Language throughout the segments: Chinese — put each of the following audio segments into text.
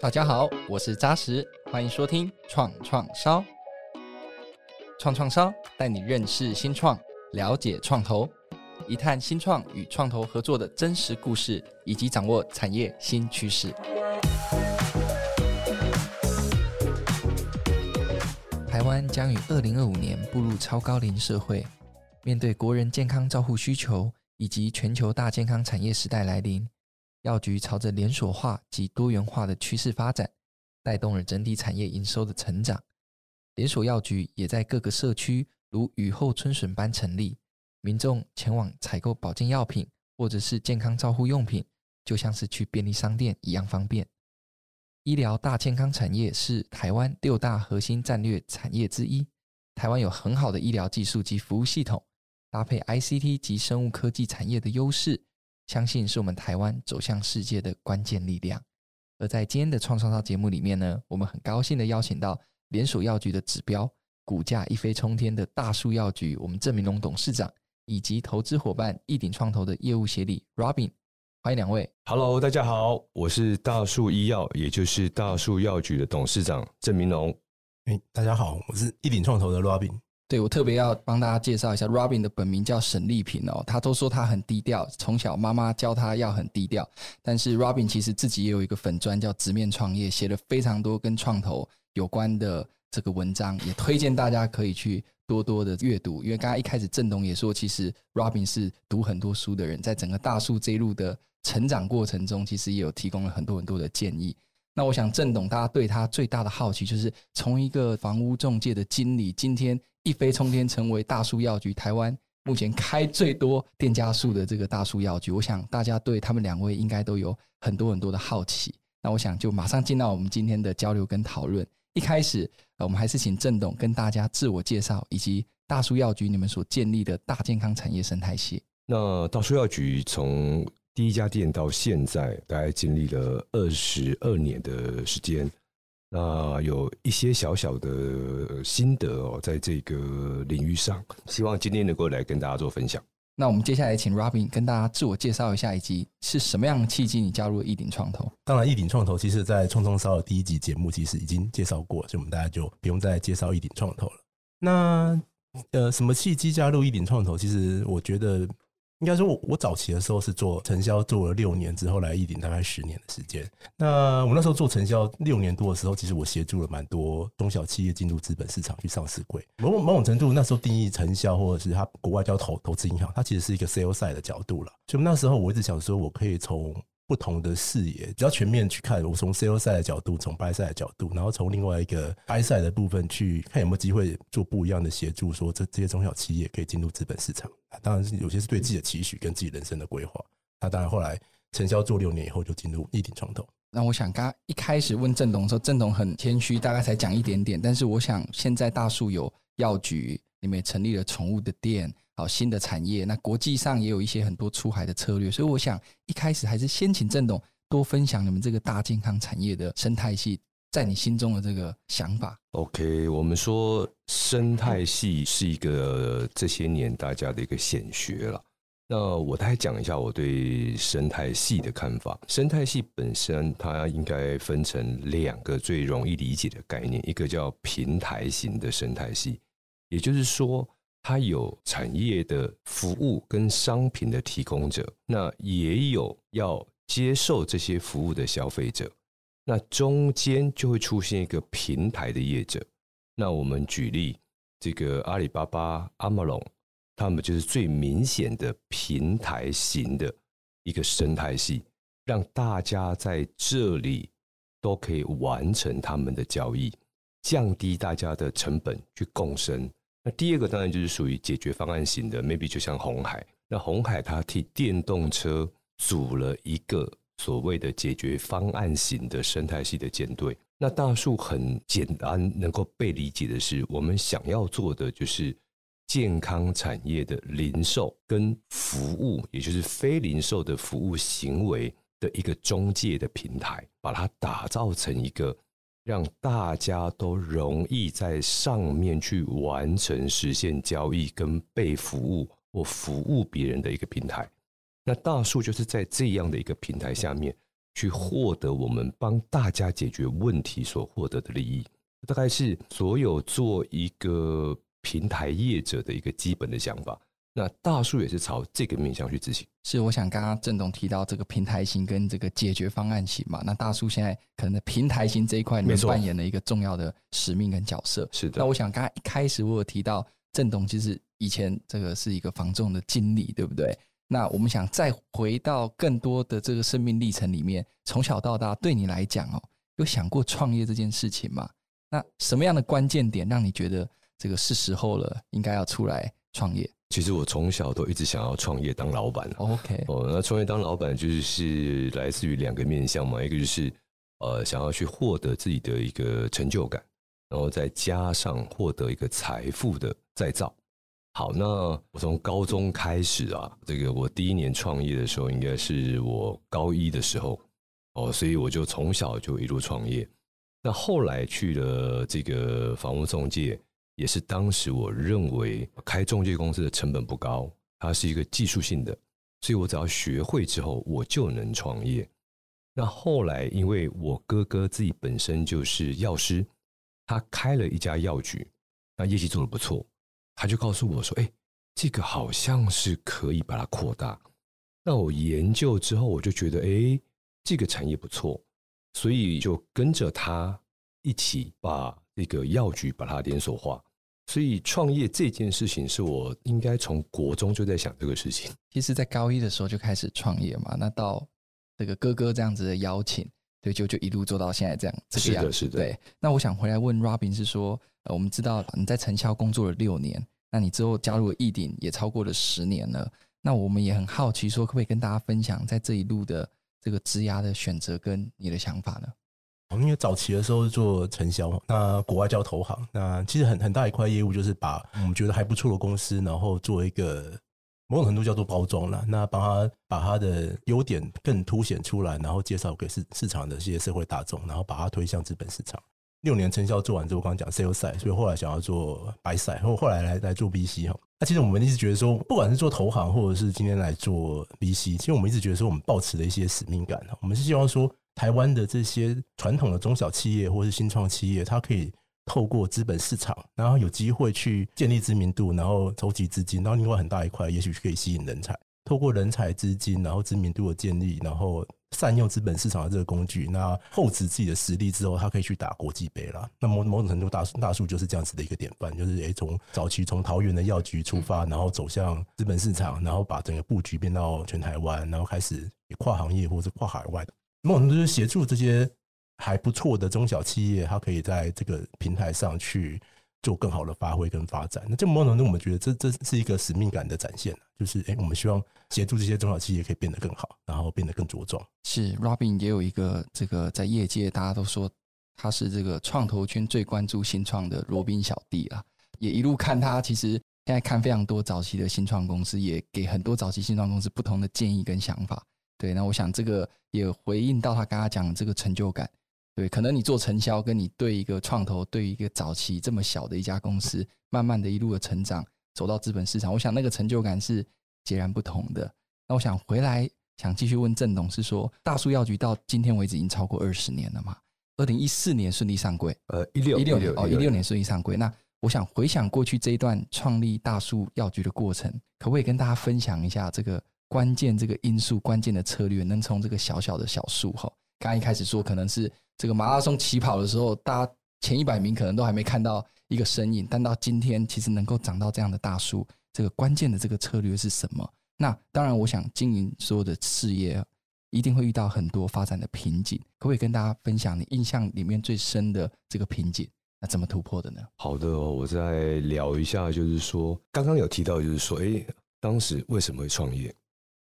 大家好，我是扎实，欢迎收听创创烧。创创烧带你认识新创，了解创投，一探新创与创投合作的真实故事，以及掌握产业新趋势。台湾将于二零二五年步入超高龄社会，面对国人健康照护需求以及全球大健康产业时代来临。药局朝着连锁化及多元化的趋势发展，带动了整体产业营收的成长。连锁药局也在各个社区如雨后春笋般成立，民众前往采购保健药品或者是健康照护用品，就像是去便利商店一样方便。医疗大健康产业是台湾六大核心战略产业之一。台湾有很好的医疗技术及服务系统，搭配 ICT 及生物科技产业的优势。相信是我们台湾走向世界的关键力量。而在今天的创创造节目里面呢，我们很高兴的邀请到连锁药局的指标，股价一飞冲天的大树药局，我们郑明龙董事长，以及投资伙伴一鼎创投的业务协理 Robin，欢迎两位。Hello，大家好，我是大树医药，也就是大树药局的董事长郑明龙。哎，大家好，我是一鼎创投的 Robin。对，我特别要帮大家介绍一下，Robin 的本名叫沈丽萍哦。他都说他很低调，从小妈妈教他要很低调。但是 Robin 其实自己也有一个粉专叫直面创业，写了非常多跟创投有关的这个文章，也推荐大家可以去多多的阅读。因为刚刚一开始郑董也说，其实 Robin 是读很多书的人，在整个大树这一路的成长过程中，其实也有提供了很多很多的建议。那我想郑董大家对他最大的好奇，就是从一个房屋中介的经理，今天。一飞冲天，成为大树药局台湾目前开最多店家数的这个大树药局。我想大家对他们两位应该都有很多很多的好奇。那我想就马上进到我们今天的交流跟讨论。一开始，我们还是请郑董跟大家自我介绍，以及大树药局你们所建立的大健康产业生态系。那大树药局从第一家店到现在，大概经历了二十二年的时间。那有一些小小的心得哦，在这个领域上，希望今天能够来跟大家做分享。那我们接下来请 Robin 跟大家自我介绍一下，以及是什么样的契机你加入了益鼎创投？当然，一鼎创投其实在创创烧的第一集节目其实已经介绍过，所以我们大家就不用再介绍一鼎创投了。那呃，什么契机加入一鼎创投？其实我觉得。应该说，我我早期的时候是做承销，做了六年之后来益鼎，大概十年的时间。那我那时候做承销六年多的时候，其实我协助了蛮多中小企业进入资本市场去上市柜。某某种程度，那时候定义承销或者是它国外叫投投资银行，它其实是一个 sales side 的角度了。所以那时候我一直想说，我可以从不同的视野，比较全面去看。我从 sales side 的角度，从 buy side 的角度，然后从另外一个 buy side 的部分去看有没有机会做不一样的协助，说这这些中小企业可以进入资本市场。当然有些是对自己的期许跟自己人生的规划。那当然后来承销做六年以后就进入益鼎创投。那我想刚刚一开始问郑董的时候，郑董很谦虚，大概才讲一点点。但是我想现在大树有药局，你们也成立了宠物的店。好，新的产业，那国际上也有一些很多出海的策略，所以我想一开始还是先请郑董多分享你们这个大健康产业的生态系在你心中的这个想法。OK，我们说生态系是一个这些年大家的一个显学了。那我大概讲一下我对生态系的看法。生态系本身它应该分成两个最容易理解的概念，一个叫平台型的生态系，也就是说。它有产业的服务跟商品的提供者，那也有要接受这些服务的消费者，那中间就会出现一个平台的业者。那我们举例，这个阿里巴巴、阿玛龙，他们就是最明显的平台型的一个生态系，让大家在这里都可以完成他们的交易，降低大家的成本去共生。那第二个当然就是属于解决方案型的，maybe 就像红海。那红海它替电动车组了一个所谓的解决方案型的生态系的舰队。那大树很简单，能够被理解的是，我们想要做的就是健康产业的零售跟服务，也就是非零售的服务行为的一个中介的平台，把它打造成一个。让大家都容易在上面去完成实现交易跟被服务或服务别人的一个平台。那大树就是在这样的一个平台下面去获得我们帮大家解决问题所获得的利益，大概是所有做一个平台业者的一个基本的想法。那大树也是朝这个面向去执行。是，我想刚刚郑董提到这个平台型跟这个解决方案型嘛，那大树现在可能在平台型这一块里面扮演了一个重要的使命跟角色。是的。那我想刚刚一开始我有提到郑董其实以前这个是一个房仲的经理，对不对？那我们想再回到更多的这个生命历程里面，从小到大对你来讲哦，有想过创业这件事情吗？那什么样的关键点让你觉得这个是时候了，应该要出来创业？其实我从小都一直想要创业当老板。OK，哦，那创业当老板就是来自于两个面向嘛，一个就是呃想要去获得自己的一个成就感，然后再加上获得一个财富的再造。好，那我从高中开始啊，这个我第一年创业的时候，应该是我高一的时候哦，所以我就从小就一路创业。那后来去了这个房屋中介。也是当时我认为开中介公司的成本不高，它是一个技术性的，所以我只要学会之后，我就能创业。那后来因为我哥哥自己本身就是药师，他开了一家药局，那业绩做得不错，他就告诉我说：“哎，这个好像是可以把它扩大。”那我研究之后，我就觉得：“哎，这个产业不错。”所以就跟着他一起把这个药局把它连锁化。所以创业这件事情是我应该从国中就在想这个事情。其实，在高一的时候就开始创业嘛。那到这个哥哥这样子的邀请，对，就就一路做到现在这样这个样子。是的，是的。对。那我想回来问 Robin 是说，呃，我们知道你在成销工作了六年，那你之后加入了易鼎也超过了十年了。那我们也很好奇，说可不可以跟大家分享在这一路的这个职涯的选择跟你的想法呢？我们因为早期的时候做承销，那国外叫投行，那其实很很大一块业务就是把我们觉得还不错的公司，然后做一个某种程度叫做包装了，那帮他把他的优点更凸显出来，然后介绍给市市场的这些社会大众，然后把它推向资本市场。六年承销做完之后，刚刚讲 sales side，所以后来想要做 buy side，后后来来来做 B C 哈。那其实我们一直觉得说，不管是做投行，或者是今天来做 B C，其实我们一直觉得说，我们抱持了一些使命感，我们是希望说。台湾的这些传统的中小企业或是新创企业，它可以透过资本市场，然后有机会去建立知名度，然后筹集资金，然后另外很大一块，也许可以吸引人才。透过人才、资金，然后知名度的建立，然后善用资本市场的这个工具，那厚植自己的实力之后，它可以去打国际杯了。那某某种程度，大树大树就是这样子的一个典范，就是诶，从早期从桃园的药局出发，然后走向资本市场，然后把整个布局变到全台湾，然后开始跨行业或者跨海外的。那我们就是协助这些还不错的中小企业，它可以在这个平台上去做更好的发挥跟发展。那这某种程度，我们觉得这这是一个使命感的展现，就是哎，我们希望协助这些中小企业可以变得更好，然后变得更茁壮。是 Robin 也有一个这个在业界大家都说他是这个创投圈最关注新创的罗宾小弟啊，也一路看他，其实现在看非常多早期的新创公司，也给很多早期新创公司不同的建议跟想法。对，那我想这个也回应到他刚刚讲的这个成就感。对，可能你做承销，跟你对一个创投，对一个早期这么小的一家公司，慢慢的一路的成长，走到资本市场，我想那个成就感是截然不同的。那我想回来想继续问郑董事说，大树药局到今天为止已经超过二十年了嘛？二零一四年顺利上柜，呃，一六一六年哦，一六年顺利上柜。那我想回想过去这一段创立大树药局的过程，可不可以跟大家分享一下这个？关键这个因素，关键的策略，能从这个小小的小树哈，刚一开始说可能是这个马拉松起跑的时候，大家前一百名可能都还没看到一个身影，但到今天其实能够长到这样的大树，这个关键的这个策略是什么？那当然，我想经营所有的事业，一定会遇到很多发展的瓶颈，可不可以跟大家分享你印象里面最深的这个瓶颈？那怎么突破的呢？好的，我再聊一下，就是说刚刚有提到，就是说，哎，当时为什么会创业？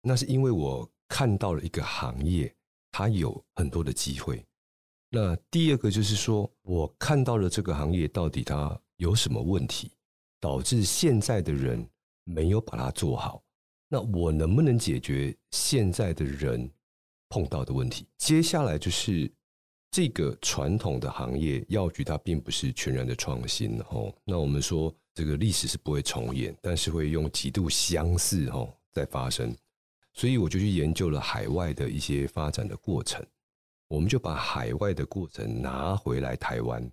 那是因为我看到了一个行业，它有很多的机会。那第二个就是说，我看到了这个行业到底它有什么问题，导致现在的人没有把它做好。那我能不能解决现在的人碰到的问题？接下来就是这个传统的行业药局，它并不是全然的创新哦。那我们说这个历史是不会重演，但是会用极度相似哦在发生。所以我就去研究了海外的一些发展的过程，我们就把海外的过程拿回来台湾。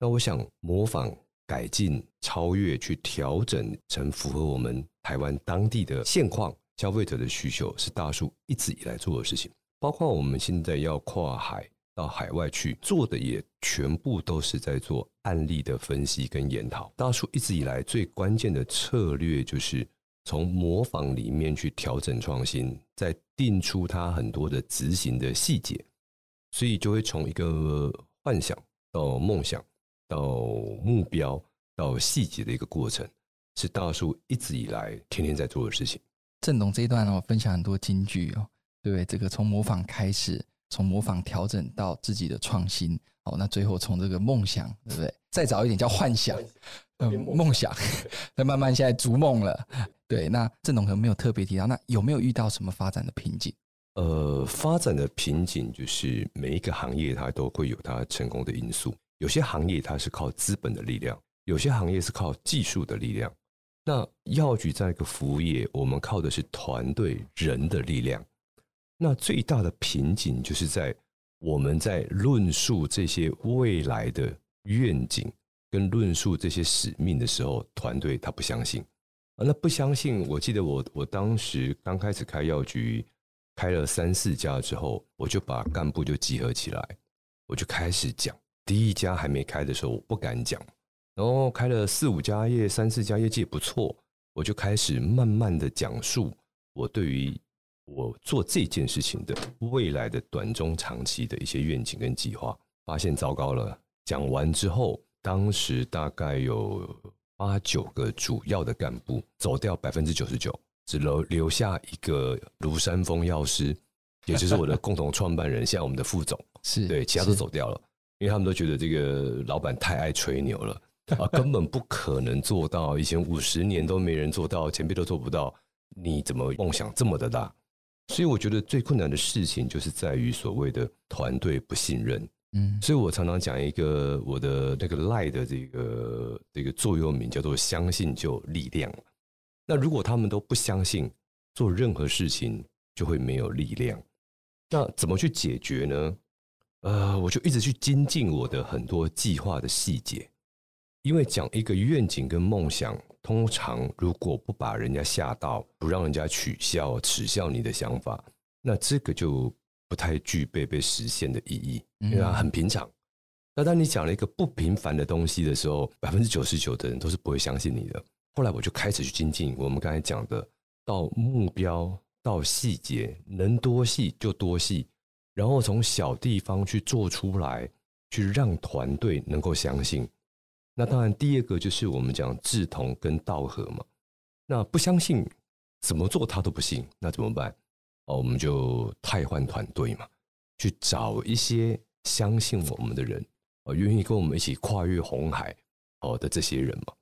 那我想模仿、改进、超越，去调整成符合我们台湾当地的现况、消费者的需求，是大树一直以来做的事情。包括我们现在要跨海到海外去做的，也全部都是在做案例的分析跟研讨。大树一直以来最关键的策略就是。从模仿里面去调整创新，再定出它很多的执行的细节，所以就会从一个幻想到梦想，到目标，到细节的一个过程，是大树一直以来天天在做的事情。郑董这一段呢，分享很多金句哦，对，这个从模仿开始，从模仿调整到自己的创新，哦，那最后从这个梦想，对不对？再早一点叫幻想，嗯，梦想，那慢慢现在逐梦了。对，那郑董可能没有特别提到，那有没有遇到什么发展的瓶颈？呃，发展的瓶颈就是每一个行业它都会有它成功的因素。有些行业它是靠资本的力量，有些行业是靠技术的力量。那药局这样一个服务业，我们靠的是团队人的力量。那最大的瓶颈就是在我们在论述这些未来的愿景跟论述这些使命的时候，团队他不相信。啊，那不相信？我记得我我当时刚开始开药局，开了三四家之后，我就把干部就集合起来，我就开始讲。第一家还没开的时候，我不敢讲。然后开了四五家业，三四家业绩也不错，我就开始慢慢的讲述我对于我做这件事情的未来的短中长期的一些愿景跟计划。发现糟糕了，讲完之后，当时大概有。八九个主要的干部走掉百分之九十九，只留留下一个庐山峰药师，也就是我的共同创办人，现在我们的副总是对，其他都走掉了，因为他们都觉得这个老板太爱吹牛了啊，根本不可能做到，以前五十年都没人做到，前辈都做不到，你怎么梦想这么的大？所以我觉得最困难的事情就是在于所谓的团队不信任。嗯，所以我常常讲一个我的那个 LINE 的这个这个座右铭叫做“相信就力量”。那如果他们都不相信，做任何事情就会没有力量。那怎么去解决呢？呃，我就一直去精进我的很多计划的细节，因为讲一个愿景跟梦想，通常如果不把人家吓到，不让人家取笑、耻笑你的想法，那这个就。不太具备被实现的意义，因为它很平常。那当你讲了一个不平凡的东西的时候，百分之九十九的人都是不会相信你的。后来我就开始去精进我们刚才讲的，到目标到细节，能多细就多细，然后从小地方去做出来，去让团队能够相信。那当然，第二个就是我们讲志同跟道合嘛。那不相信，怎么做他都不信，那怎么办？哦，我们就汰换团队嘛，去找一些相信我们的人，呃，愿意跟我们一起跨越红海哦的这些人嘛，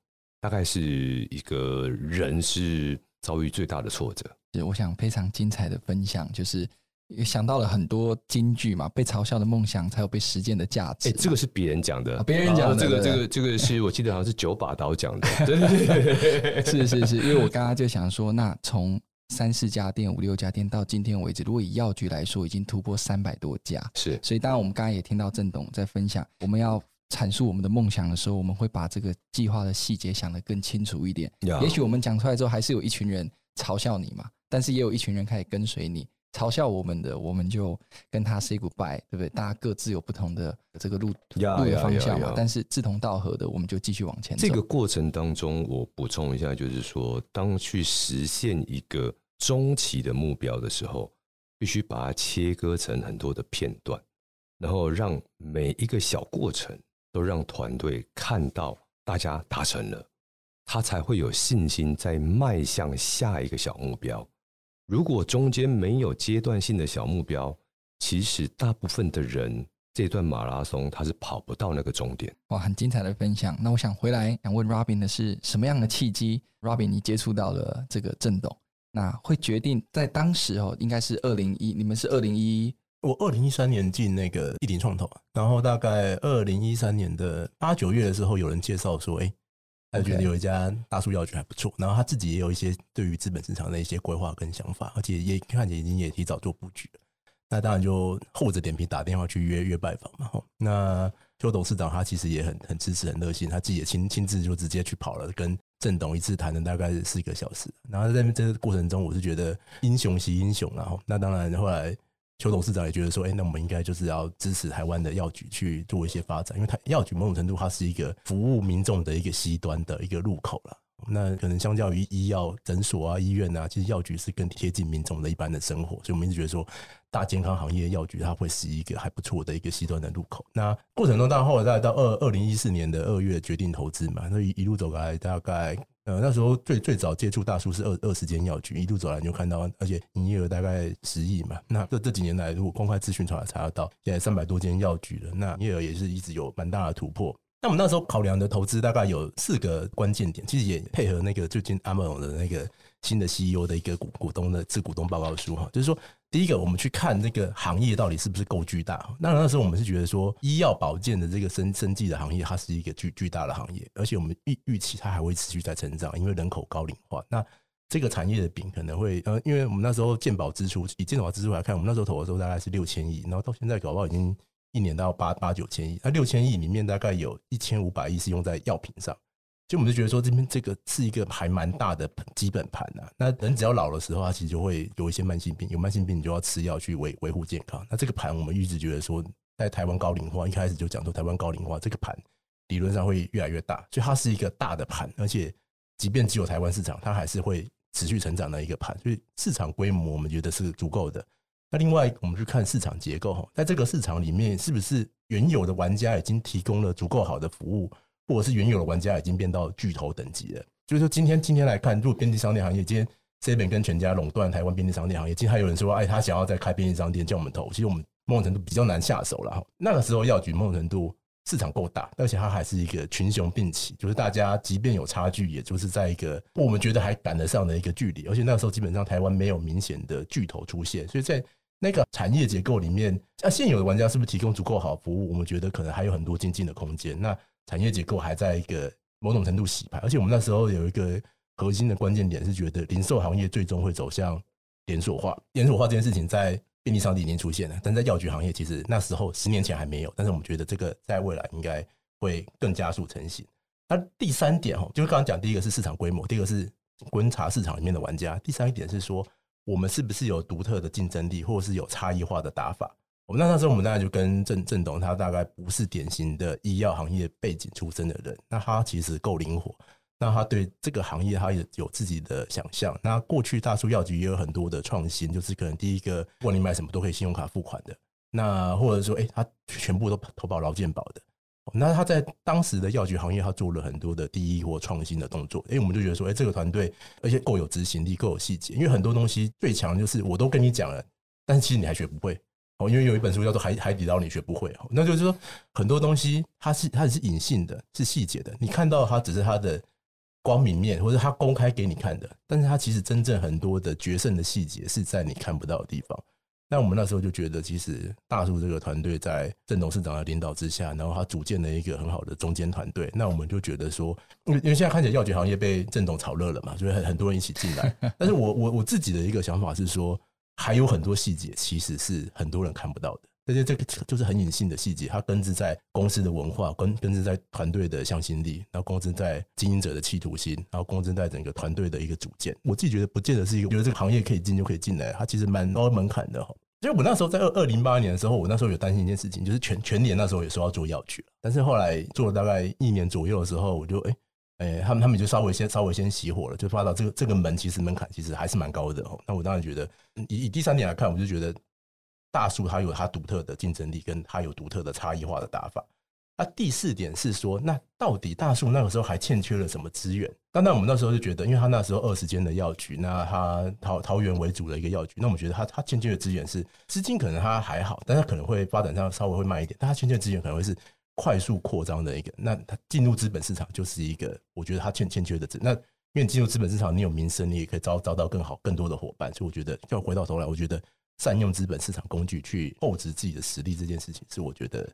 大概是一个人是遭遇最大的挫折。是，我想非常精彩的分享，就是想到了很多金句嘛，被嘲笑的梦想才有被实践的价值。哎，这个是别人讲的，别人讲的，这个这个这个是我记得好像是九把刀讲的，对对对，是是是，因为我刚刚就想说，那从。三四家店、五六家店，到今天为止，如果以药局来说，已经突破三百多家。是，所以当然我们刚刚也听到郑董在分享，我们要阐述我们的梦想的时候，我们会把这个计划的细节想得更清楚一点。也许我们讲出来之后，还是有一群人嘲笑你嘛，但是也有一群人开始跟随你。嘲笑我们的，我们就跟他 say goodbye，对不对？大家各自有不同的这个路路的方向嘛。但是志同道合的，我们就继续往前走。这个过程当中，我补充一下，就是说，当去实现一个中期的目标的时候，必须把它切割成很多的片段，然后让每一个小过程都让团队看到大家达成了，他才会有信心再迈向下一个小目标。如果中间没有阶段性的小目标，其实大部分的人这段马拉松他是跑不到那个终点。哇，很精彩的分享。那我想回来想问 Robin 的是什么样的契机？Robin，你接触到了这个震动，那会决定在当时哦，应该是二零一，你们是二零一，我二零一三年进那个一鼎创投，然后大概二零一三年的八九月的时候，有人介绍说，哎。他觉得有一家大树药局还不错，然后他自己也有一些对于资本市场的一些规划跟想法，而且也看起来已经也提早做布局了。那当然就厚着脸皮打电话去约约拜访嘛。那邱董事长他其实也很很支持很热心，他自己也亲亲自就直接去跑了，跟郑董一次谈了大概是四个小时。然后在这个过程中，我是觉得英雄惜英雄，然后那当然后来。邱董事长也觉得说，哎、那我们应该就是要支持台湾的药局去做一些发展，因为它药局某种程度它是一个服务民众的一个西端的一个入口了。那可能相较于医药诊所啊、医院啊，其实药局是更贴近民众的一般的生活，所以我们一直觉得说，大健康行业药局它会是一个还不错的一个西端的入口。那过程中，到后来再到二二零一四年的二月决定投资嘛，所以一路走来大概。呃，那时候最最早接触大数是二二十间药局，一路走来你就看到，而且营业额大概十亿嘛。那这这几年来，如果公开资讯出来查到，现在三百多间药局了，那营业额也是一直有蛮大的突破。那我们那时候考量的投资大概有四个关键点，其实也配合那个最近 Amazon 的那个新的 CEO 的一个股股东的致股东报告书哈，就是说。第一个，我们去看这个行业到底是不是够巨大。那那时候我们是觉得说，医药保健的这个生生技的行业，它是一个巨巨大的行业，而且我们预预期它还会持续在成长，因为人口高龄化。那这个产业的饼可能会呃，因为我们那时候健保支出，以健保支出来看，我们那时候投的时候大概是六千亿，然后到现在搞不好已经一年到八八九千亿。那六千亿里面大概有一千五百亿是用在药品上。就我们就觉得说，这边这个是一个还蛮大的基本盘啊。那人只要老的时候，他其实就会有一些慢性病，有慢性病你就要吃药去维维护健康。那这个盘我们一直觉得说，在台湾高龄化一开始就讲说台湾高龄化这个盘理论上会越来越大，所以它是一个大的盘，而且即便只有台湾市场，它还是会持续成长的一个盘。所以市场规模我们觉得是足够的。那另外我们去看市场结构哈，在这个市场里面是不是原有的玩家已经提供了足够好的服务？或者是原有的玩家已经变到巨头等级了，就是说今天今天来看，如果便利商店行业今天 Seven 跟全家垄断台湾便利商店行业，今天还有人说，哎，他想要再开便利商店叫我们投，其实我们某种程度比较难下手了哈。那个时候药局某种程度市场够大，而且它还是一个群雄并起，就是大家即便有差距，也就是在一个我们觉得还赶得上的一个距离。而且那个时候基本上台湾没有明显的巨头出现，所以在那个产业结构里面，像现有的玩家是不是提供足够好服务？我们觉得可能还有很多精进的空间。那产业结构还在一个某种程度洗牌，而且我们那时候有一个核心的关键点是觉得零售行业最终会走向连锁化。连锁化这件事情在便利商店已经出现了，但在药局行业其实那时候十年前还没有。但是我们觉得这个在未来应该会更加速成型。那第三点哈，就是刚刚讲第一个是市场规模，第二个是观察市场里面的玩家，第三一点是说我们是不是有独特的竞争力，或者是有差异化的打法。我们那那时候，我们大概就跟郑郑董，他大概不是典型的医药行业背景出身的人，那他其实够灵活，那他对这个行业他也有自己的想象。那过去大数药局也有很多的创新，就是可能第一个，不管你买什么都可以信用卡付款的，那或者说，哎，他全部都投保劳健保的。那他在当时的药局行业，他做了很多的第一或创新的动作。哎，我们就觉得说，哎，这个团队而且够有执行力，够有细节，因为很多东西最强就是我都跟你讲了，但是其实你还学不会。哦，因为有一本书叫做《海海底捞》，你学不会哦。那就是说，很多东西它是它只是隐性的，是细节的。你看到它只是它的光明面，或者它公开给你看的，但是它其实真正很多的决胜的细节是在你看不到的地方。那我们那时候就觉得，其实大树这个团队在郑董事长的领导之下，然后他组建了一个很好的中间团队。那我们就觉得说，因为因为现在看起来药局行业被郑董炒热了嘛，所以很很多人一起进来。但是我我我自己的一个想法是说。还有很多细节，其实是很多人看不到的。这些这个就是很隐性的细节，它根植在公司的文化，根根植在团队的向心力，然后根植在经营者的企图心，然后根植在整个团队的一个组建。我自己觉得，不见得是一个觉得这个行业可以进就可以进来，它其实蛮高门槛的哈。所以我那时候在二二零八年的时候，我那时候有担心一件事情，就是全全年那时候也说要做药局，但是后来做了大概一年左右的时候，我就哎。哎，他们他们就稍微先稍微先熄火了，就发到这个这个门其实门槛其实还是蛮高的哦。那我当然觉得，以以第三点来看，我就觉得大树它有它独特的竞争力，跟它有独特的差异化的打法。那第四点是说，那到底大树那个时候还欠缺了什么资源？那那我们那时候就觉得，因为他那时候二十间的药局，那他桃桃园为主的一个药局，那我们觉得他他欠缺的资源是资金，可能他还好，但他可能会发展上稍微会慢一点，但他欠缺的资源可能会是。快速扩张的一个，那他进入资本市场就是一个，我觉得他欠欠缺的资。那因为进入资本市场，你有名声，你也可以招招到更好、更多的伙伴。所以我觉得，要回到头来，我觉得善用资本市场工具去厚植自己的实力这件事情，是我觉得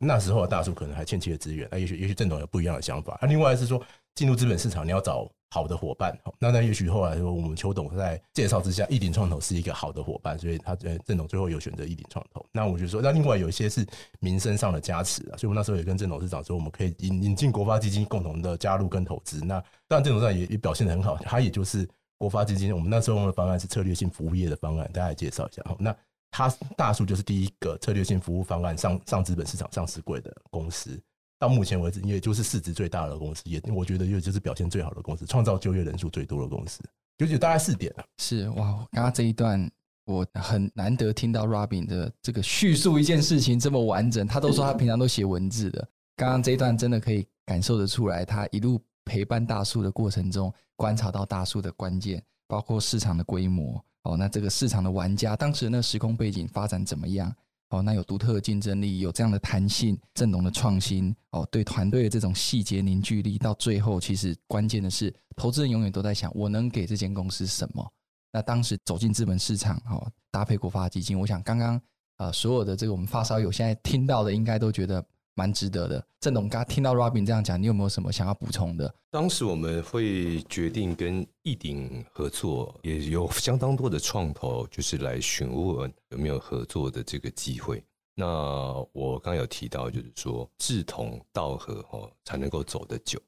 那时候的大叔可能还欠缺资源。那也许也许郑总有不一样的想法。那另外是说，进入资本市场，你要找好的伙伴。那那也许后来说，我们邱董在介绍之下，亿鼎创投是一个好的伙伴，所以他呃郑总最后有选择亿鼎创投。那我就说，那另外有一些是民生上的加持啊，所以我那时候也跟郑董事长说，我们可以引引进国发基金共同的加入跟投资。那当然郑董事长也也表现得很好，他也就是国发基金，我们那时候用的方案是策略性服务业的方案，大家来介绍一下。那他大树就是第一个策略性服务方案上上资本市场上市柜的公司。到目前为止，也就是市值最大的公司，也我觉得也就是表现最好的公司，创造就业人数最多的公司，就有大概四点啊。是哇，刚刚这一段我很难得听到 Robin 的这个叙述一件事情这么完整。他都说他平常都写文字的，刚刚这一段真的可以感受得出来，他一路陪伴大树的过程中，观察到大树的关键，包括市场的规模哦，那这个市场的玩家，当时那时空背景发展怎么样？哦，那有独特的竞争力，有这样的弹性，郑董的创新，哦，对团队的这种细节凝聚力，到最后其实关键的是，投资人永远都在想，我能给这间公司什么？那当时走进资本市场，哦，搭配国发基金，我想刚刚呃所有的这个我们发烧友现在听到的，应该都觉得。蛮值得的，郑董刚听到 Robin 这样讲，你有没有什么想要补充的？当时我们会决定跟易鼎合作，也有相当多的创投，就是来询问有没有合作的这个机会。那我刚有提到，就是说志同道合哦，才能够走得久。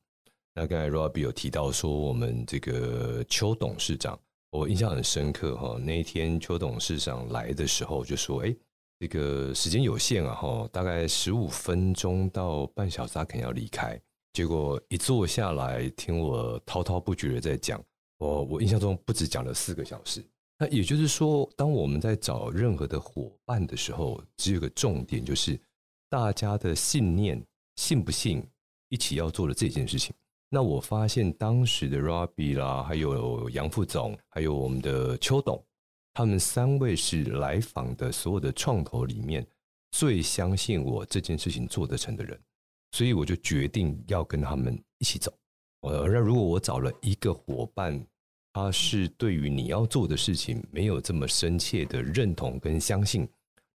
那刚才 Robin 有提到说，我们这个邱董事长，我印象很深刻哈。那一天邱董事长来的时候，就说：“哎。”这个时间有限啊，哈，大概十五分钟到半小时，他肯定要离开。结果一坐下来，听我滔滔不绝的在讲，我我印象中不止讲了四个小时。那也就是说，当我们在找任何的伙伴的时候，只有个重点，就是大家的信念，信不信一起要做的这件事情。那我发现当时的 Robbie 啦，还有杨副总，还有我们的邱董。他们三位是来访的所有的创投里面最相信我这件事情做得成的人，所以我就决定要跟他们一起走。呃，那如果我找了一个伙伴，他是对于你要做的事情没有这么深切的认同跟相信，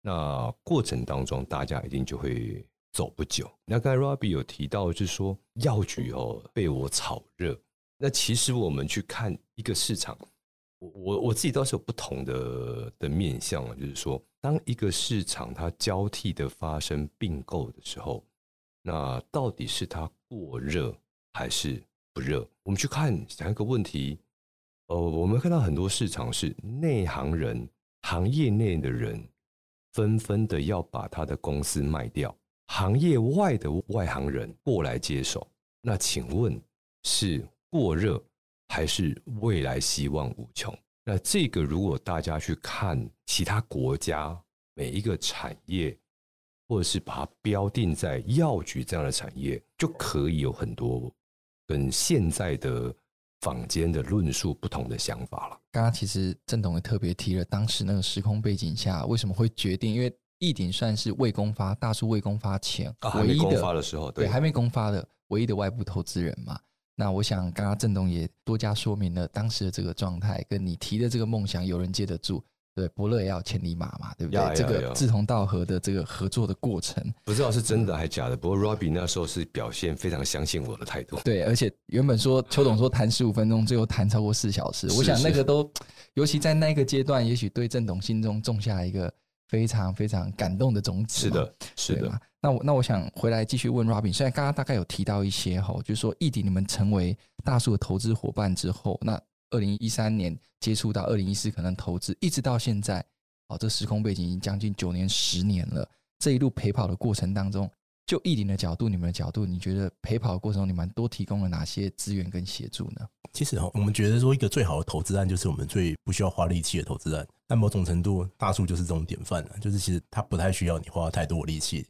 那过程当中大家一定就会走不久。那刚才 Robbie 有提到，就是说药局哦被我炒热，那其实我们去看一个市场。我我我自己倒是有不同的的面向啊，就是说，当一个市场它交替的发生并购的时候，那到底是它过热还是不热？我们去看想一个问题，呃，我们看到很多市场是内行人、行业内的人纷纷的要把他的公司卖掉，行业外的外行人过来接手。那请问是过热？还是未来希望无穷。那这个如果大家去看其他国家每一个产业，或者是把它标定在药局这样的产业，就可以有很多跟现在的坊间的论述不同的想法了。刚刚其实郑董也特别提了，当时那个时空背景下为什么会决定？因为一鼎算是未公发，大树未公发前唯一的，还没公发的时候，对，对，还没公发的唯一的外部投资人嘛。那我想，刚刚郑董也多加说明了当时的这个状态，跟你提的这个梦想有人接得住，对，伯乐也要千里马嘛，对不对？这个志同道合的这个合作的过程，不知道是真的还是假的。不过 Robbie 那时候是表现非常相信我的态度，对，而且原本说邱董说谈十五分钟，最后谈超过四小时，我想那个都，尤其在那个阶段，也许对郑董心中种下一个非常非常感动的种子。是的，是的。那我那我想回来继续问 Robin，虽然刚刚大概有提到一些哈，就是说亿鼎你们成为大树的投资伙伴之后，那二零一三年接触到二零一四可能投资，一直到现在，哦，这时空背景已经将近九年十年了。这一路陪跑的过程当中，就亿鼎的角度，你们的角度，你觉得陪跑的过程中，你们多提供了哪些资源跟协助呢？其实哈，我们觉得说一个最好的投资案，就是我们最不需要花力气的投资案。但某种程度，大树就是这种典范了，就是其实它不太需要你花太多的力气。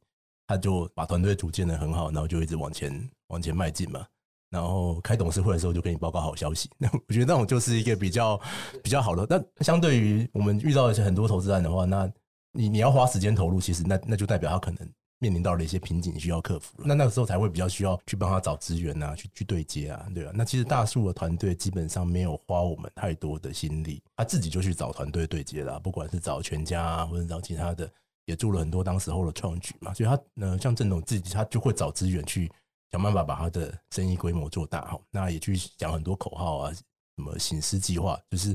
他就把团队组建得很好，然后就一直往前往前迈进嘛。然后开董事会的时候就给你报告好消息。那 我觉得那种就是一个比较比较好的。那相对于我们遇到一些很多投资案的话，那你你要花时间投入，其实那那就代表他可能面临到了一些瓶颈需要克服。那那个时候才会比较需要去帮他找资源啊，去去对接啊，对吧？那其实大树的团队基本上没有花我们太多的心力，他自己就去找团队对接了，不管是找全家啊，或者找其他的。也做了很多当时候的创举嘛，所以他呃，像郑总自己，他就会找资源去想办法把他的生意规模做大哈。那也去讲很多口号啊，什么醒狮计划，就是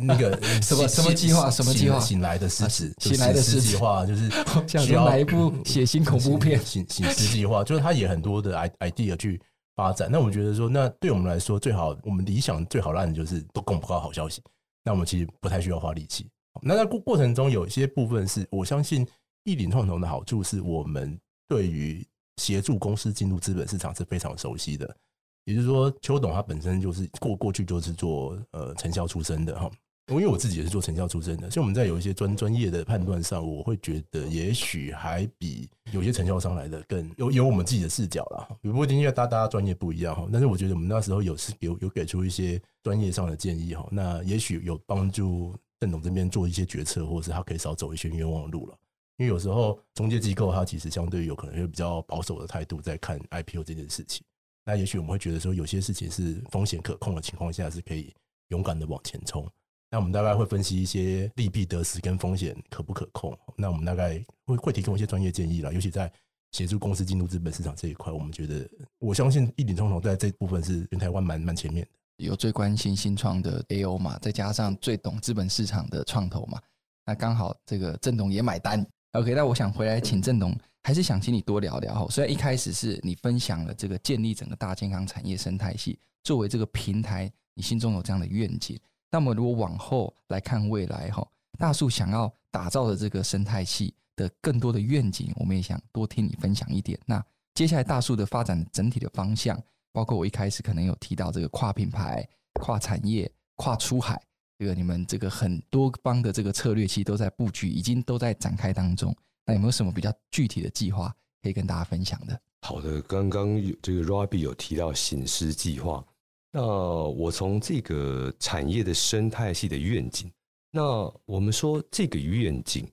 那个 什么什么计划，什么计划，醒来的狮子，醒来的狮子计划，就是 需要来一部血腥恐怖片？醒醒狮计划，就是他也很多的 idea 去发展。那我觉得说，那对我们来说，最好我们理想最好的案子就是都公布好消息。那我们其实不太需要花力气。那在过过程中，有一些部分是我相信亿鼎创投的好处是我们对于协助公司进入资本市场是非常熟悉的。也就是说，邱董他本身就是过过去就是做呃承销出身的哈。因为我自己也是做承销出身的，所以我们在有一些专专业的判断上，我会觉得也许还比有些承销商来的更有有我们自己的视角啦。不过，因为大大家专业不一样哈，但是我觉得我们那时候有是有有给出一些专业上的建议哈，那也许有帮助郑董这边做一些决策，或者是他可以少走一些冤枉路了。因为有时候中介机构他其实相对有可能会比较保守的态度在看 IPO 这件事情，那也许我们会觉得说有些事情是风险可控的情况下是可以勇敢的往前冲。那我们大概会分析一些利弊得失跟风险可不可控。那我们大概会会提供一些专业建议啦，尤其在协助公司进入资本市场这一块，我们觉得我相信一鼎创投在这部分是全台湾蛮蛮前面的。有最关心新创的 AO 嘛，再加上最懂资本市场的创投嘛，那刚好这个郑董也买单。OK，那我想回来请郑董，还是想请你多聊聊哈。虽然一开始是你分享了这个建立整个大健康产业生态系作为这个平台，你心中有这样的愿景。那么，如果往后来看未来哈，大树想要打造的这个生态系的更多的愿景，我们也想多听你分享一点。那接下来大树的发展整体的方向，包括我一开始可能有提到这个跨品牌、跨产业、跨出海，这个你们这个很多方的这个策略，其实都在布局，已经都在展开当中。那有没有什么比较具体的计划可以跟大家分享的？好的，刚刚有这个 Robbie 有提到醒狮计划。那我从这个产业的生态系的愿景，那我们说这个愿景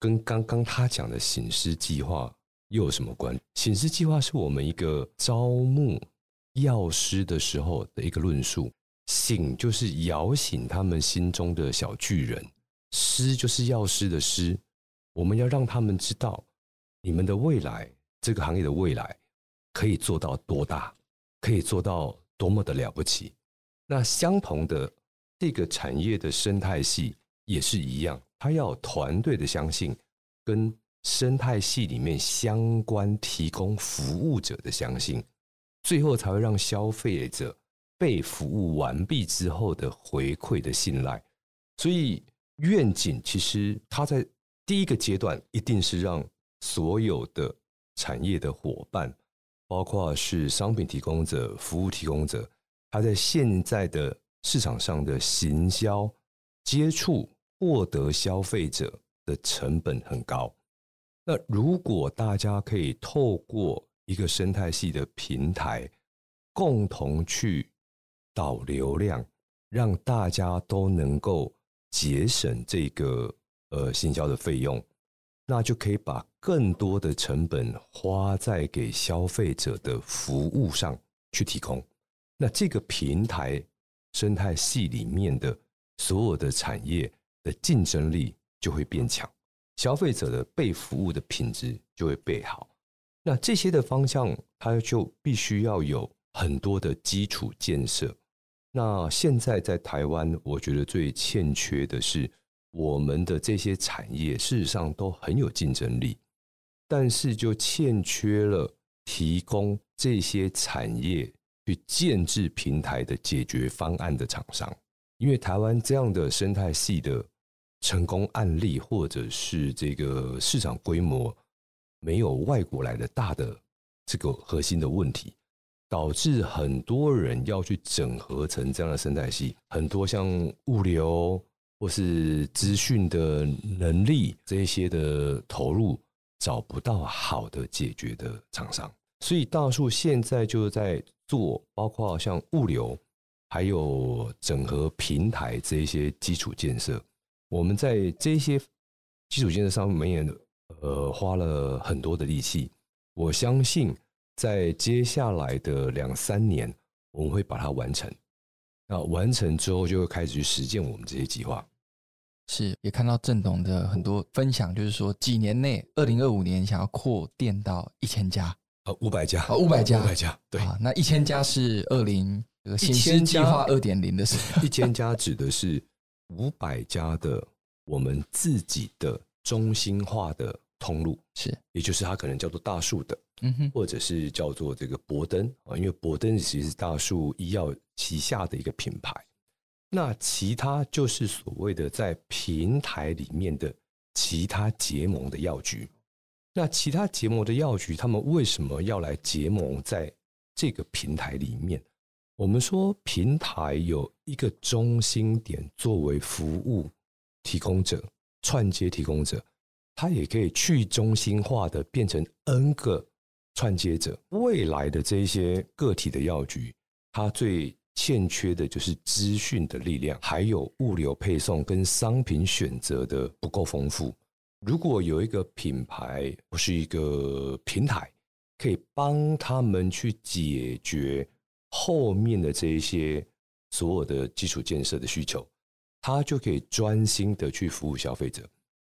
跟刚刚他讲的醒狮计划又有什么关？醒狮计划是我们一个招募药师的时候的一个论述，醒就是摇醒他们心中的小巨人，师就是药师的师，我们要让他们知道你们的未来，这个行业的未来可以做到多大，可以做到。多么的了不起！那相同的这个产业的生态系也是一样，它要团队的相信，跟生态系里面相关提供服务者的相信，最后才会让消费者被服务完毕之后的回馈的信赖。所以愿景其实它在第一个阶段一定是让所有的产业的伙伴。包括是商品提供者、服务提供者，他在现在的市场上的行销、接触、获得消费者的成本很高。那如果大家可以透过一个生态系的平台，共同去导流量，让大家都能够节省这个呃行销的费用。那就可以把更多的成本花在给消费者的服务上去提供。那这个平台生态系里面的所有的产业的竞争力就会变强，消费者的被服务的品质就会变好。那这些的方向，它就必须要有很多的基础建设。那现在在台湾，我觉得最欠缺的是。我们的这些产业事实上都很有竞争力，但是就欠缺了提供这些产业去建置平台的解决方案的厂商。因为台湾这样的生态系的成功案例，或者是这个市场规模没有外国来的大的这个核心的问题，导致很多人要去整合成这样的生态系，很多像物流。或是资讯的能力这一些的投入找不到好的解决的厂商，所以大树现在就在做，包括像物流，还有整合平台这一些基础建设。我们在这些基础建设上面，呃，花了很多的力气。我相信在接下来的两三年，我们会把它完成。那完成之后，就会开始去实践我们这些计划。是，也看到郑董的很多分享，就是说几年内，二零二五年想要扩店到一千家，呃，五百家，五百家，五百家，对，那一千家是二零这个新诗计划二点零的时候，一千家指的是五百家的我们自己的中心化的通路，是，也就是它可能叫做大树的，嗯哼，或者是叫做这个博登啊，因为博登其实是大树医药旗下的一个品牌。那其他就是所谓的在平台里面的其他结盟的药局。那其他结盟的药局，他们为什么要来结盟在这个平台里面？我们说平台有一个中心点作为服务提供者、串接提供者，它也可以去中心化的变成 N 个串接者。未来的这些个体的药局，它最欠缺的就是资讯的力量，还有物流配送跟商品选择的不够丰富。如果有一个品牌或是一个平台，可以帮他们去解决后面的这一些所有的基础建设的需求，他就可以专心的去服务消费者。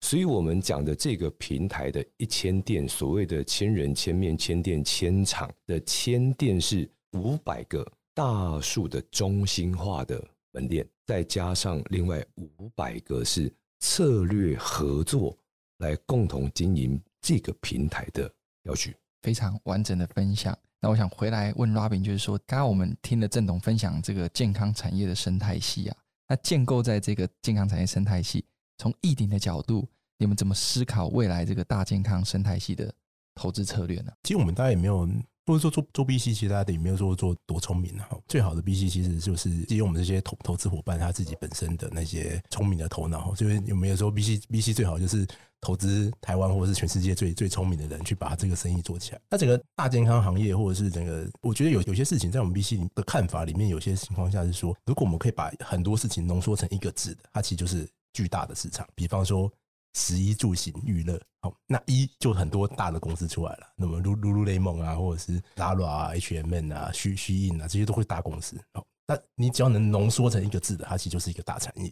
所以，我们讲的这个平台的一千店，所谓的千人、千面、千店、千场的千店，是五百个大数的中心化的门店，再加上另外五百个是策略合作。来共同经营这个平台的要去，非常完整的分享。那我想回来问 Robin，就是说，刚刚我们听了郑董分享这个健康产业的生态系啊，那建构在这个健康产业生态系，从益鼎的角度，你们怎么思考未来这个大健康生态系的投资策略呢？其实我们大家也没有。或者说做做 BC，其实大家也没有说做多聪明哈。最好的 BC 其实就是利用我们这些投投资伙伴他自己本身的那些聪明的头脑。就是有没有说 BC BC 最好就是投资台湾或者是全世界最最聪明的人去把这个生意做起来。那整个大健康行业或者是整个，我觉得有有些事情在我们 BC 的看法里面，有些情况下是说，如果我们可以把很多事情浓缩成一个字的，它其实就是巨大的市场。比方说。食衣住行娱乐，好，那一就很多大的公司出来了。那么，噜噜噜雷蒙啊，或者是 Zara 啊、H&M 啊、虚虚印啊，这些都会大公司。好，那你只要能浓缩成一个字的，它其实就是一个大产业。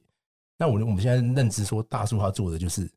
那我我们现在认知说，大树它做的就是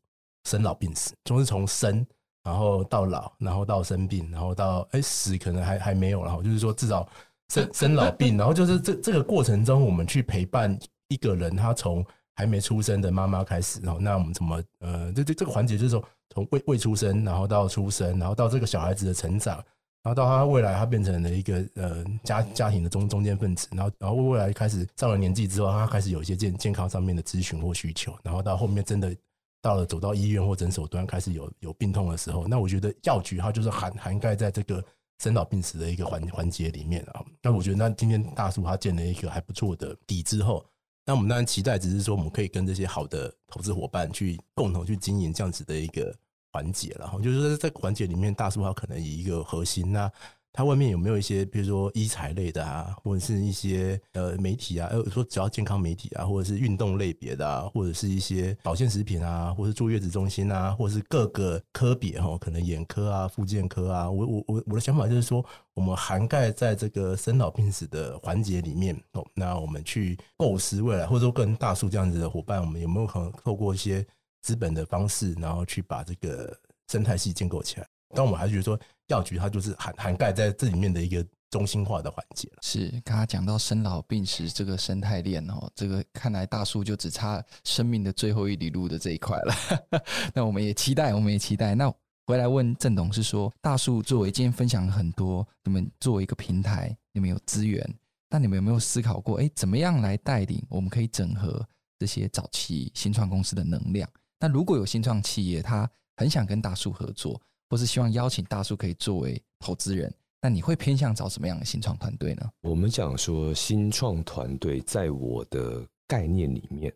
生老病死，就是从生，然后到老，然后到生病，然后到哎死，可能还还没有，然后就是说至少生生老病，然后就是这这个过程中，我们去陪伴一个人，他从。还没出生的妈妈开始，然后那我们怎么呃，这这这个环节就是说，从未未出生，然后到出生，然后到这个小孩子的成长，然后到他未来他变成了一个呃家家庭的中中间分子，然后然后未来开始上了年纪之后，他开始有一些健健康上面的咨询或需求，然后到后面真的到了走到医院或诊所端开始有有病痛的时候，那我觉得药局它就是涵涵盖在这个生老病死的一个环环节里面啊。那我觉得那今天大树他建了一个还不错的底之后。那我们当然期待，只是说我们可以跟这些好的投资伙伴去共同去经营这样子的一个环节，然后就是说在环节里面，大树它可能以一个核心那。它外面有没有一些，比如说医材类的啊，或者是一些呃媒体啊，呃说只要健康媒体啊，或者是运动类别的啊，或者是一些保健食品啊，或者是坐月子中心啊，或者是各个科别哈，可能眼科啊、复健科啊，我我我我的想法就是说，我们涵盖在这个生老病死的环节里面哦，那我们去构思未来，或者说跟大树这样子的伙伴，我们有没有可能透过一些资本的方式，然后去把这个生态系建构起来？但我们还是觉得说，药局它就是涵涵盖在这里面的一个中心化的环节了。是，刚刚讲到生老病死这个生态链哦，这个看来大树就只差生命的最后一里路的这一块了。那我们也期待，我们也期待。那回来问郑董是说，大树作为今天分享了很多，你们作为一个平台，你们有资源，那你们有没有思考过，哎，怎么样来带领？我们可以整合这些早期新创公司的能量。那如果有新创企业，他很想跟大树合作。或是希望邀请大叔可以作为投资人，那你会偏向找什么样的新创团队呢？我们讲说新创团队，在我的概念里面，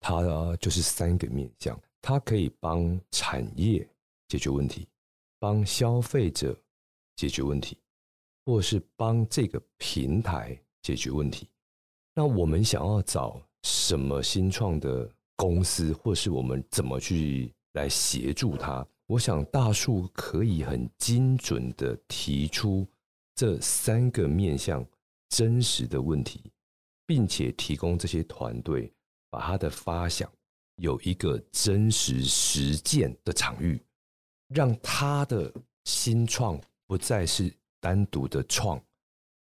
它就是三个面向，它可以帮产业解决问题，帮消费者解决问题，或是帮这个平台解决问题。那我们想要找什么新创的公司，或是我们怎么去来协助他？我想大树可以很精准的提出这三个面向真实的问题，并且提供这些团队把他的发想有一个真实实践的场域，让他的新创不再是单独的创，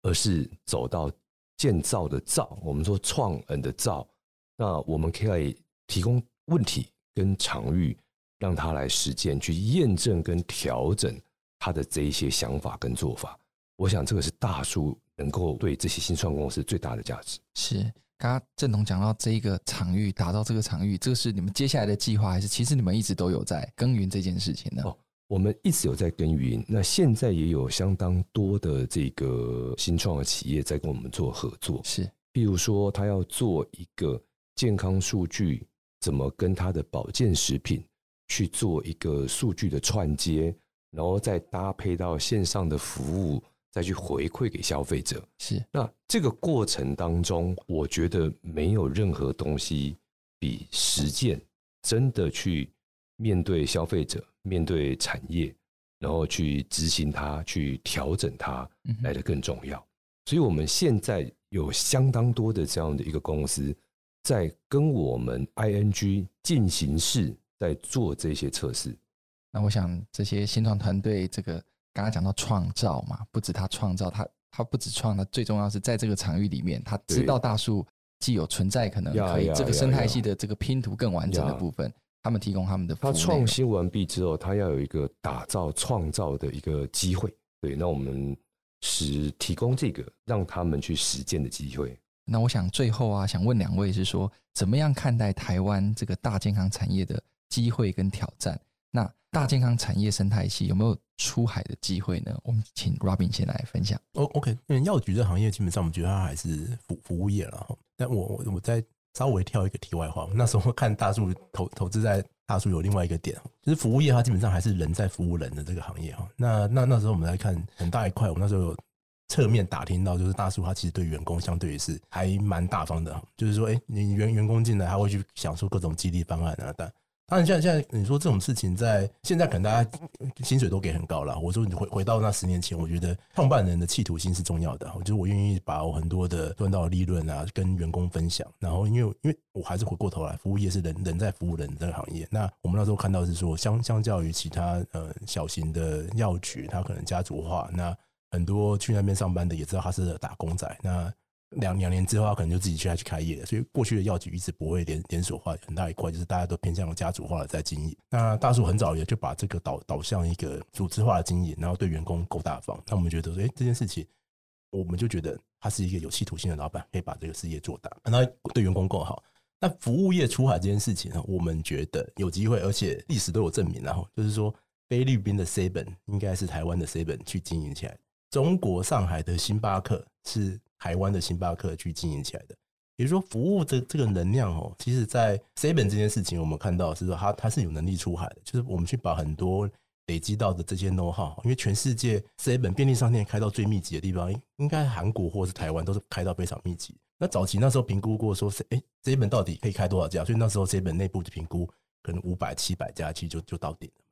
而是走到建造的造。我们说创 and 造，那我们可以提供问题跟场域，让他来实践，去验证跟调整他的这一些想法跟做法。我想这个是大树能够对这些新创公司最大的价值。是，刚刚郑董讲到这一个场域，打造这个场域，这个是你们接下来的计划，还是其实你们一直都有在耕耘这件事情呢？哦，我们一直有在耕耘。那现在也有相当多的这个新创的企业在跟我们做合作。是，比如说他要做一个健康数据，怎么跟他的保健食品去做一个数据的串接，然后再搭配到线上的服务。再去回馈给消费者，是。那这个过程当中，我觉得没有任何东西比实践真的去面对消费者、面对产业，然后去执行它、去调整它来得更重要。所以，我们现在有相当多的这样的一个公司在跟我们 ING 进行式在做这些测试。那我想，这些新创团队这个。刚刚讲到创造嘛，不止他创造，他他不止创，他最重要是在这个场域里面，他知道大树既有存在可能可以这个生态系的这个拼图更完整的部分，他们提供他们的。他创新完毕之后，他要有一个打造创造的一个机会。对，那我们是提供这个让他们去实践的机会。那我想最后啊，想问两位是说，怎么样看待台湾这个大健康产业的机会跟挑战？那大健康产业生态系有没有出海的机会呢？我们请 Robin 先来分享。哦，OK，因为药局这行业基本上我们觉得它还是服服务业了。但我我我再稍微跳一个题外话，那时候看大树投投资在大树有另外一个点，就是服务业它基本上还是人在服务人的这个行业哈。那那那时候我们来看很大一块，我们那时候有侧面打听到，就是大树它其实对员工相对于是还蛮大方的，就是说，哎，你员员工进来，他会去想出各种激励方案啊，但。当然，现在现在你说这种事情，在现在可能大家薪水都给很高了。我说你回回到那十年前，我觉得创办人的企图心是重要的。我觉得我愿意把我很多的赚到的利润啊，跟员工分享。然后，因为因为我还是回过头来，服务业是人人在服务人这个行业。那我们那时候看到是说，相相较于其他呃小型的药局，它可能家族化，那很多去那边上班的也知道他是打工仔。那两两年之后，他可能就自己去去开业了。所以过去的药局一直不会连连锁化，很大一块就是大家都偏向家族化的在经营。那大树很早也就把这个导导向一个组织化的经营，然后对员工够大方。那我们觉得说，哎，这件事情，我们就觉得他是一个有企图心的老板，可以把这个事业做大，那对员工够好。那服务业出海这件事情呢，我们觉得有机会，而且历史都有证明。然后就是说，菲律宾的 Seven 应该是台湾的 Seven 去经营起来，中国上海的星巴克是。台湾的星巴克去经营起来的，也就是说，服务这这个能量哦，其实，在 Seven 这件事情，我们看到是说，它它是有能力出海的，就是我们去把很多累积到的这些 know how，因为全世界 Seven 便利商店开到最密集的地方，应该韩国或是台湾都是开到非常密集。那早期那时候评估过，说是哎，Seven 到底可以开多少家？所以那时候 Seven 内部的评估可能五百、七百家，其实就就到顶了。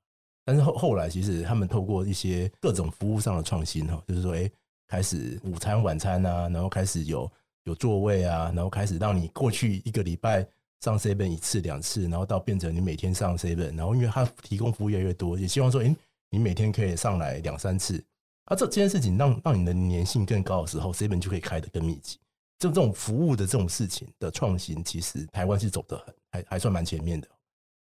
但是后后来，其实他们透过一些各种服务上的创新哈，就是说，哎。开始午餐、晚餐啊，然后开始有有座位啊，然后开始让你过去一个礼拜上 seven 一次两次，然后到变成你每天上 seven，然后因为它提供服务越来越多，也希望说，诶，你每天可以上来两三次。啊，这这件事情让让你的粘性更高的时候，seven 就可以开得更密集。就这种服务的这种事情的创新，其实台湾是走得很还还算蛮前面的。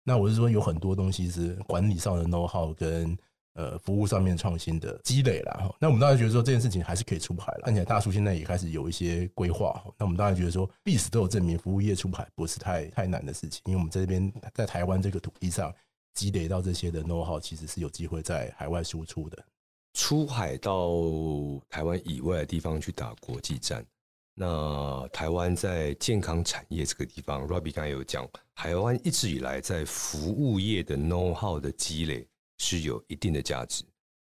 那我是说，有很多东西是管理上的 know how 跟。呃，服务上面创新的积累啦，那我们当然觉得说这件事情还是可以出海了，看起来大叔现在也开始有一些规划。那我们当然觉得说历史都有证明，服务业出海不是太太难的事情，因为我们这边在台湾这个土地上积累到这些的 know how，其实是有机会在海外输出的。出海到台湾以外的地方去打国际战，那台湾在健康产业这个地方，Robbie 刚才有讲，台湾一直以来在服务业的 know how 的积累。是有一定的价值，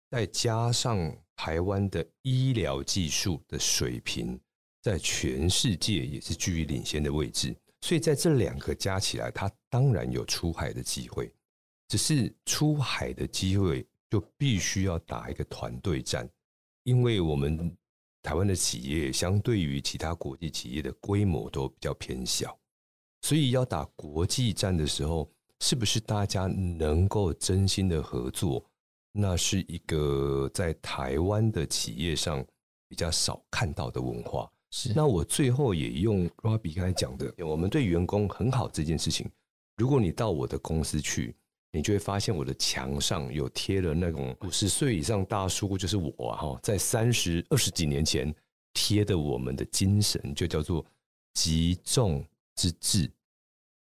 再加上台湾的医疗技术的水平，在全世界也是居于领先的位置，所以在这两个加起来，它当然有出海的机会。只是出海的机会就必须要打一个团队战，因为我们台湾的企业相对于其他国际企业的规模都比较偏小，所以要打国际战的时候。是不是大家能够真心的合作，那是一个在台湾的企业上比较少看到的文化。是，那我最后也用 Robbie 刚才讲的，我们对员工很好这件事情。如果你到我的公司去，你就会发现我的墙上有贴了那种五十岁以上大叔，就是我哈，在三十二十几年前贴的我们的精神，就叫做集众之智，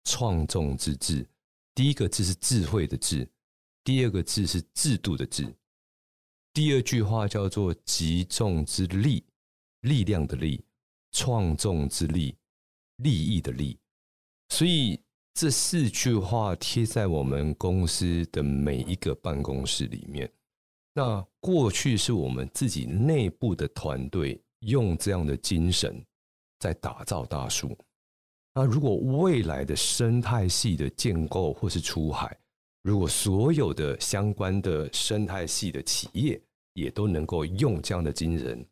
创众之智。第一个字是智慧的智，第二个字是制度的制。第二句话叫做集众之力，力量的力，创众之力，利益的利。所以这四句话贴在我们公司的每一个办公室里面。那过去是我们自己内部的团队用这样的精神在打造大树。那如果未来的生态系的建构或是出海，如果所有的相关的生态系的企业也都能够用这样的精神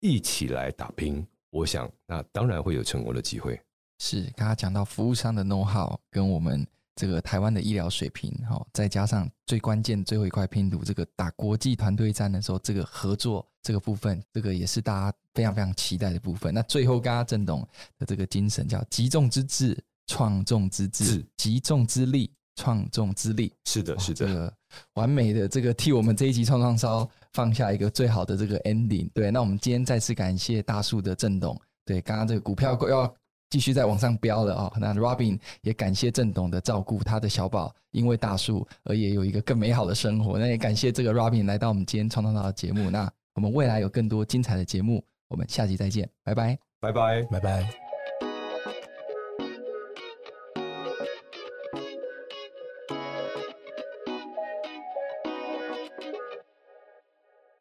一起来打拼，我想那当然会有成功的机会。是，刚刚讲到服务商的 know how 跟我们这个台湾的医疗水平，哈，再加上最关键最后一块拼图，这个打国际团队战的时候，这个合作这个部分，这个也是大家。非常非常期待的部分。那最后，刚刚郑董的这个精神叫集众之智，创众之智，集众之力，创众之力。是的，是的，这个完美的这个替我们这一集创创烧放下一个最好的这个 ending。对，那我们今天再次感谢大树的郑董。对，刚刚这个股票要继续在往上飙了啊。那 Robin 也感谢郑董的照顾，他的小宝因为大树而也有一个更美好的生活。那也感谢这个 Robin 来到我们今天创创烧的节目。那我们未来有更多精彩的节目。我们下期再见，拜拜，拜拜，拜拜。